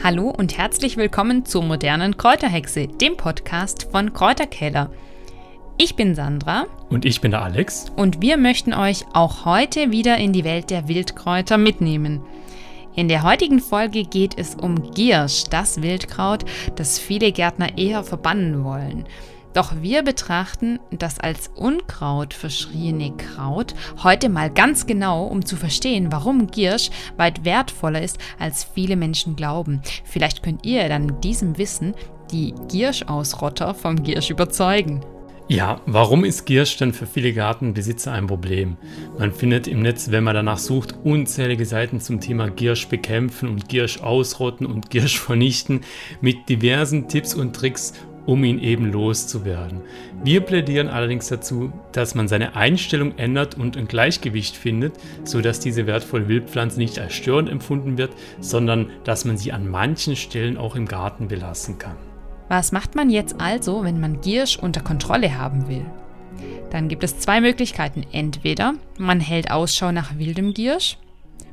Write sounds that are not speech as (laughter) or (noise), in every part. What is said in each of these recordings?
Hallo und herzlich willkommen zur modernen Kräuterhexe, dem Podcast von Kräuterkeller. Ich bin Sandra. Und ich bin der Alex. Und wir möchten euch auch heute wieder in die Welt der Wildkräuter mitnehmen. In der heutigen Folge geht es um Giersch, das Wildkraut, das viele Gärtner eher verbannen wollen. Doch wir betrachten das als Unkraut verschriene Kraut heute mal ganz genau, um zu verstehen, warum Giersch weit wertvoller ist, als viele Menschen glauben. Vielleicht könnt ihr dann mit diesem Wissen die Gierschausrotter vom Giersch überzeugen. Ja, warum ist Giersch denn für viele Gartenbesitzer ein Problem? Man findet im Netz, wenn man danach sucht, unzählige Seiten zum Thema Giersch bekämpfen und Giersch ausrotten und Giersch vernichten mit diversen Tipps und Tricks, um ihn eben loszuwerden. Wir plädieren allerdings dazu, dass man seine Einstellung ändert und ein Gleichgewicht findet, sodass diese wertvolle Wildpflanze nicht als störend empfunden wird, sondern dass man sie an manchen Stellen auch im Garten belassen kann. Was macht man jetzt also, wenn man Giersch unter Kontrolle haben will? Dann gibt es zwei Möglichkeiten. Entweder man hält Ausschau nach wildem Giersch,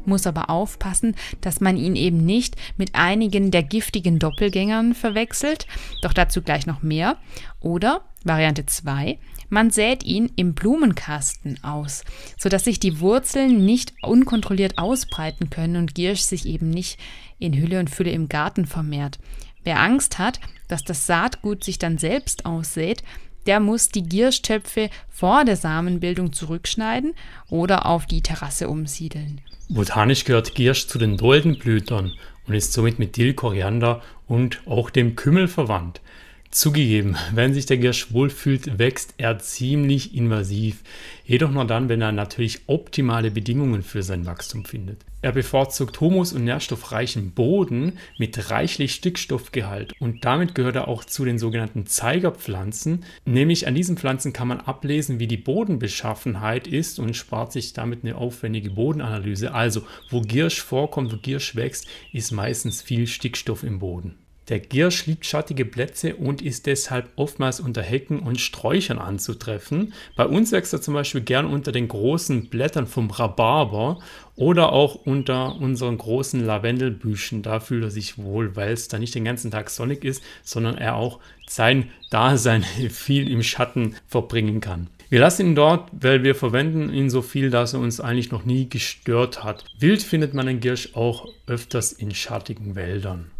muss aber aufpassen, dass man ihn eben nicht mit einigen der giftigen Doppelgängern verwechselt, doch dazu gleich noch mehr. Oder Variante 2, man sät ihn im Blumenkasten aus, sodass sich die Wurzeln nicht unkontrolliert ausbreiten können und Giersch sich eben nicht in Hülle und Fülle im Garten vermehrt. Wer Angst hat, dass das Saatgut sich dann selbst aussät, der muss die Gierschtöpfe vor der Samenbildung zurückschneiden oder auf die Terrasse umsiedeln. Botanisch gehört Giersch zu den Doldenblütern und ist somit mit Dill, Koriander und auch dem Kümmel verwandt. Zugegeben, wenn sich der Giersch wohlfühlt, wächst er ziemlich invasiv. Jedoch nur dann, wenn er natürlich optimale Bedingungen für sein Wachstum findet. Er bevorzugt humus- und nährstoffreichen Boden mit reichlich Stickstoffgehalt und damit gehört er auch zu den sogenannten Zeigerpflanzen. Nämlich an diesen Pflanzen kann man ablesen, wie die Bodenbeschaffenheit ist und spart sich damit eine aufwendige Bodenanalyse. Also, wo Giersch vorkommt, wo Giersch wächst, ist meistens viel Stickstoff im Boden. Der Giersch liebt schattige Plätze und ist deshalb oftmals unter Hecken und Sträuchern anzutreffen. Bei uns wächst er zum Beispiel gern unter den großen Blättern vom Rhabarber oder auch unter unseren großen Lavendelbüschen. Da fühlt er sich wohl, weil es da nicht den ganzen Tag sonnig ist, sondern er auch sein Dasein (laughs) viel im Schatten verbringen kann. Wir lassen ihn dort, weil wir verwenden ihn so viel, dass er uns eigentlich noch nie gestört hat. Wild findet man den Giersch auch öfters in schattigen Wäldern.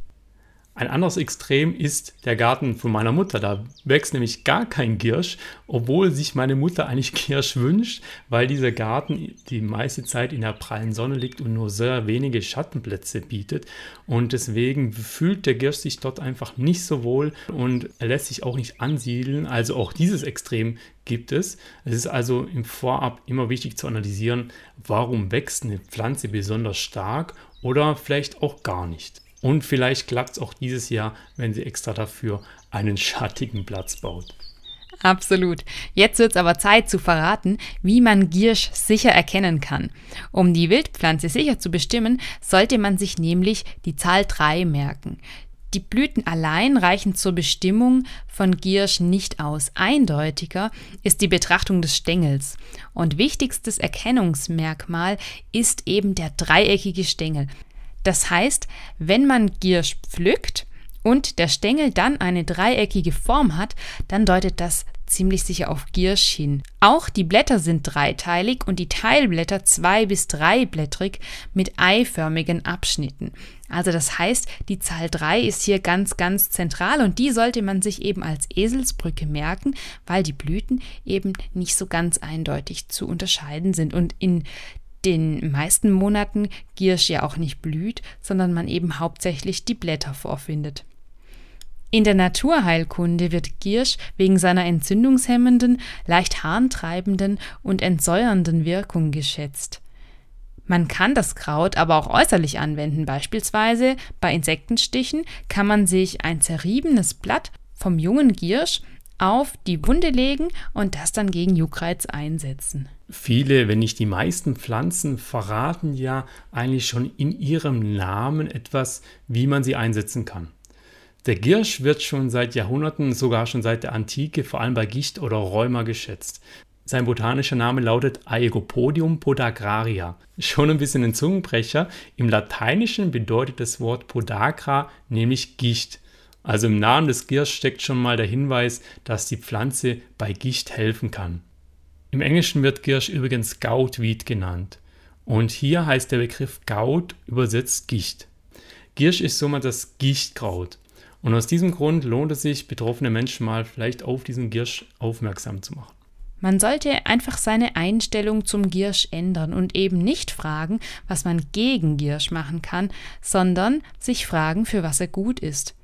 Ein anderes Extrem ist der Garten von meiner Mutter. Da wächst nämlich gar kein Giersch, obwohl sich meine Mutter eigentlich (laughs) Giersch wünscht, weil dieser Garten die meiste Zeit in der prallen Sonne liegt und nur sehr wenige Schattenplätze bietet. Und deswegen fühlt der Giersch sich dort einfach nicht so wohl und lässt sich auch nicht ansiedeln. Also auch dieses Extrem gibt es. Es ist also im Vorab immer wichtig zu analysieren, warum wächst eine Pflanze besonders stark oder vielleicht auch gar nicht. Und vielleicht klappt es auch dieses Jahr, wenn sie extra dafür einen schattigen Platz baut. Absolut. Jetzt wird es aber Zeit zu verraten, wie man Giersch sicher erkennen kann. Um die Wildpflanze sicher zu bestimmen, sollte man sich nämlich die Zahl 3 merken. Die Blüten allein reichen zur Bestimmung von Giersch nicht aus. Eindeutiger ist die Betrachtung des Stängels. Und wichtigstes Erkennungsmerkmal ist eben der dreieckige Stängel. Das heißt, wenn man Giersch pflückt und der Stängel dann eine dreieckige Form hat, dann deutet das ziemlich sicher auf Giersch hin. Auch die Blätter sind dreiteilig und die Teilblätter zwei- bis dreiblättrig mit eiförmigen Abschnitten. Also das heißt, die Zahl 3 ist hier ganz, ganz zentral und die sollte man sich eben als Eselsbrücke merken, weil die Blüten eben nicht so ganz eindeutig zu unterscheiden sind. Und in den meisten Monaten Giersch ja auch nicht blüht, sondern man eben hauptsächlich die Blätter vorfindet. In der Naturheilkunde wird Giersch wegen seiner entzündungshemmenden, leicht harntreibenden und entsäuernden Wirkung geschätzt. Man kann das Kraut aber auch äußerlich anwenden, beispielsweise bei Insektenstichen kann man sich ein zerriebenes Blatt vom jungen Giersch auf die Wunde legen und das dann gegen Juckreiz einsetzen. Viele, wenn nicht die meisten Pflanzen verraten ja eigentlich schon in ihrem Namen etwas, wie man sie einsetzen kann. Der Giersch wird schon seit Jahrhunderten, sogar schon seit der Antike, vor allem bei Gicht oder Rheuma geschätzt. Sein botanischer Name lautet Aeropodium podagraria. Schon ein bisschen ein Zungenbrecher. Im Lateinischen bedeutet das Wort podagra nämlich Gicht. Also im Namen des Giersch steckt schon mal der Hinweis, dass die Pflanze bei Gicht helfen kann. Im Englischen wird Giersch übrigens Goutweed genannt. Und hier heißt der Begriff Gout übersetzt Gicht. Giersch ist somit das Gichtkraut. Und aus diesem Grund lohnt es sich, betroffene Menschen mal vielleicht auf diesen Giersch aufmerksam zu machen. Man sollte einfach seine Einstellung zum Giersch ändern und eben nicht fragen, was man gegen Giersch machen kann, sondern sich fragen, für was er gut ist.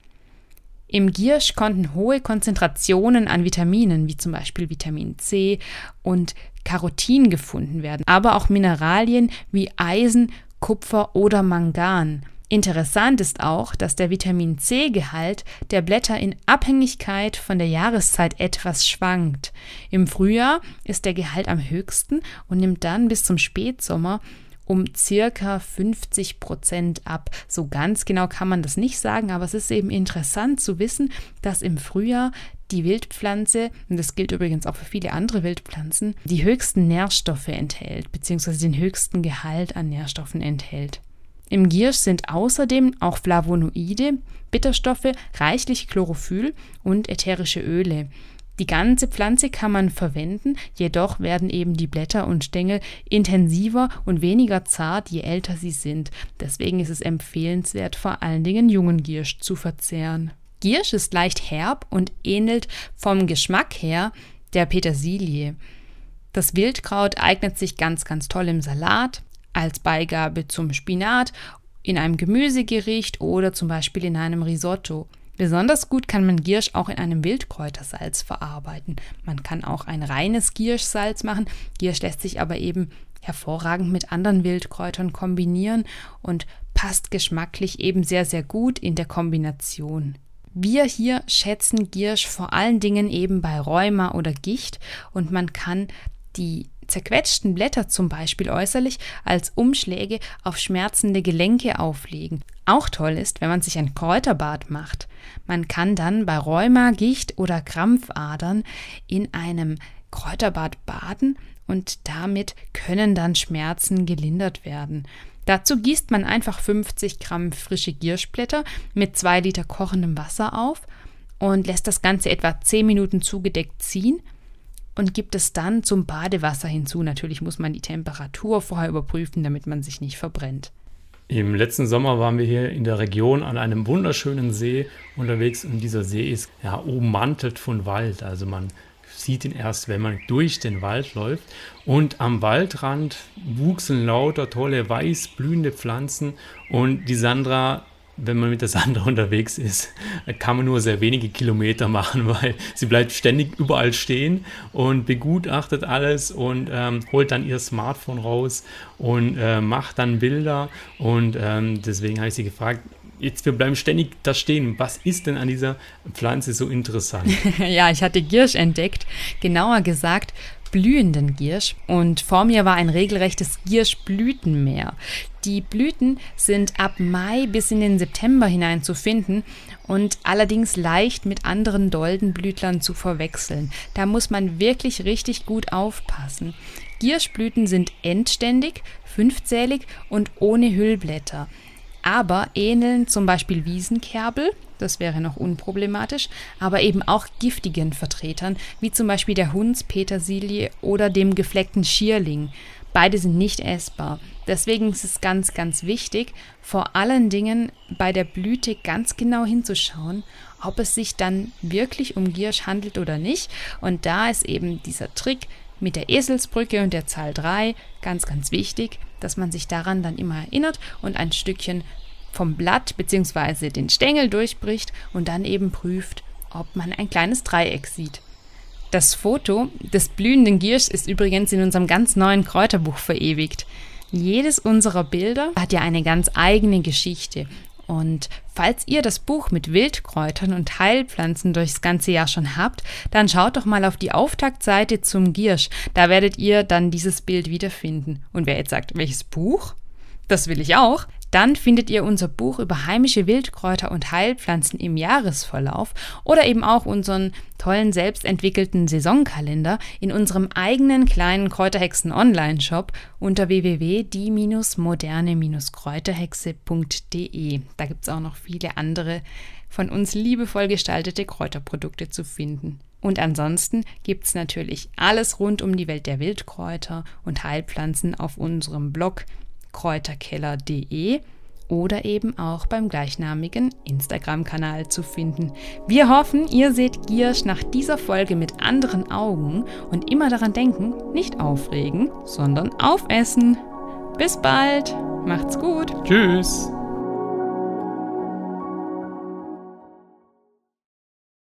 Im Giersch konnten hohe Konzentrationen an Vitaminen, wie zum Beispiel Vitamin C und Carotin gefunden werden, aber auch Mineralien wie Eisen, Kupfer oder Mangan. Interessant ist auch, dass der Vitamin C-Gehalt der Blätter in Abhängigkeit von der Jahreszeit etwas schwankt. Im Frühjahr ist der Gehalt am höchsten und nimmt dann bis zum Spätsommer um circa 50 Prozent ab. So ganz genau kann man das nicht sagen, aber es ist eben interessant zu wissen, dass im Frühjahr die Wildpflanze, und das gilt übrigens auch für viele andere Wildpflanzen, die höchsten Nährstoffe enthält, beziehungsweise den höchsten Gehalt an Nährstoffen enthält. Im Giersch sind außerdem auch Flavonoide, Bitterstoffe, reichlich Chlorophyll und ätherische Öle. Die ganze Pflanze kann man verwenden, jedoch werden eben die Blätter und Stängel intensiver und weniger zart, je älter sie sind. Deswegen ist es empfehlenswert, vor allen Dingen jungen Giersch zu verzehren. Giersch ist leicht herb und ähnelt vom Geschmack her der Petersilie. Das Wildkraut eignet sich ganz, ganz toll im Salat, als Beigabe zum Spinat, in einem Gemüsegericht oder zum Beispiel in einem Risotto. Besonders gut kann man Giersch auch in einem Wildkräutersalz verarbeiten. Man kann auch ein reines Gierschsalz machen. Giersch lässt sich aber eben hervorragend mit anderen Wildkräutern kombinieren und passt geschmacklich eben sehr, sehr gut in der Kombination. Wir hier schätzen Giersch vor allen Dingen eben bei Rheuma oder Gicht und man kann die zerquetschten Blätter zum Beispiel äußerlich als Umschläge auf schmerzende Gelenke auflegen. Auch toll ist, wenn man sich ein Kräuterbad macht. Man kann dann bei Rheuma, Gicht oder Krampfadern in einem Kräuterbad baden und damit können dann Schmerzen gelindert werden. Dazu gießt man einfach 50 Gramm frische Gierschblätter mit 2 Liter kochendem Wasser auf und lässt das Ganze etwa 10 Minuten zugedeckt ziehen und gibt es dann zum Badewasser hinzu. Natürlich muss man die Temperatur vorher überprüfen, damit man sich nicht verbrennt. Im letzten Sommer waren wir hier in der Region an einem wunderschönen See unterwegs und dieser See ist ja ummantelt von Wald. Also man sieht ihn erst, wenn man durch den Wald läuft. Und am Waldrand wuchsen lauter tolle weiß blühende Pflanzen und die Sandra wenn man mit der Sandra (laughs) unterwegs ist, kann man nur sehr wenige Kilometer machen, (laughs) weil sie bleibt ständig überall stehen und begutachtet alles und ähm, holt dann ihr Smartphone raus und äh, macht dann Bilder. Und ähm, deswegen habe ich sie gefragt, jetzt wir bleiben ständig da stehen. Was ist denn an dieser Pflanze so interessant? (laughs) ja, ich hatte Giersch entdeckt. Genauer gesagt, blühenden Giersch und vor mir war ein regelrechtes Gierschblütenmeer. Die Blüten sind ab Mai bis in den September hinein zu finden und allerdings leicht mit anderen Doldenblütlern zu verwechseln. Da muss man wirklich richtig gut aufpassen. Gierschblüten sind endständig, fünfzählig und ohne Hüllblätter aber ähneln zum Beispiel Wiesenkerbel, das wäre noch unproblematisch, aber eben auch giftigen Vertretern, wie zum Beispiel der Hundspetersilie oder dem gefleckten Schierling. Beide sind nicht essbar. Deswegen ist es ganz, ganz wichtig, vor allen Dingen bei der Blüte ganz genau hinzuschauen, ob es sich dann wirklich um Giersch handelt oder nicht. Und da ist eben dieser Trick mit der Eselsbrücke und der Zahl 3 ganz, ganz wichtig, dass man sich daran dann immer erinnert und ein Stückchen vom Blatt bzw. den Stängel durchbricht und dann eben prüft, ob man ein kleines Dreieck sieht. Das Foto des blühenden Gierschs ist übrigens in unserem ganz neuen Kräuterbuch verewigt. Jedes unserer Bilder hat ja eine ganz eigene Geschichte. Und falls ihr das Buch mit Wildkräutern und Heilpflanzen durchs ganze Jahr schon habt, dann schaut doch mal auf die Auftaktseite zum Giersch. Da werdet ihr dann dieses Bild wiederfinden. Und wer jetzt sagt, welches Buch? Das will ich auch dann findet ihr unser Buch über heimische Wildkräuter und Heilpflanzen im Jahresverlauf oder eben auch unseren tollen selbstentwickelten Saisonkalender in unserem eigenen kleinen Kräuterhexen Online-Shop unter www.die-moderne-kräuterhexe.de. Da gibt es auch noch viele andere von uns liebevoll gestaltete Kräuterprodukte zu finden. Und ansonsten gibt es natürlich alles rund um die Welt der Wildkräuter und Heilpflanzen auf unserem Blog kräuterkeller.de oder eben auch beim gleichnamigen Instagram-Kanal zu finden. Wir hoffen, ihr seht Giersch nach dieser Folge mit anderen Augen und immer daran denken, nicht aufregen, sondern aufessen. Bis bald, macht's gut. Tschüss.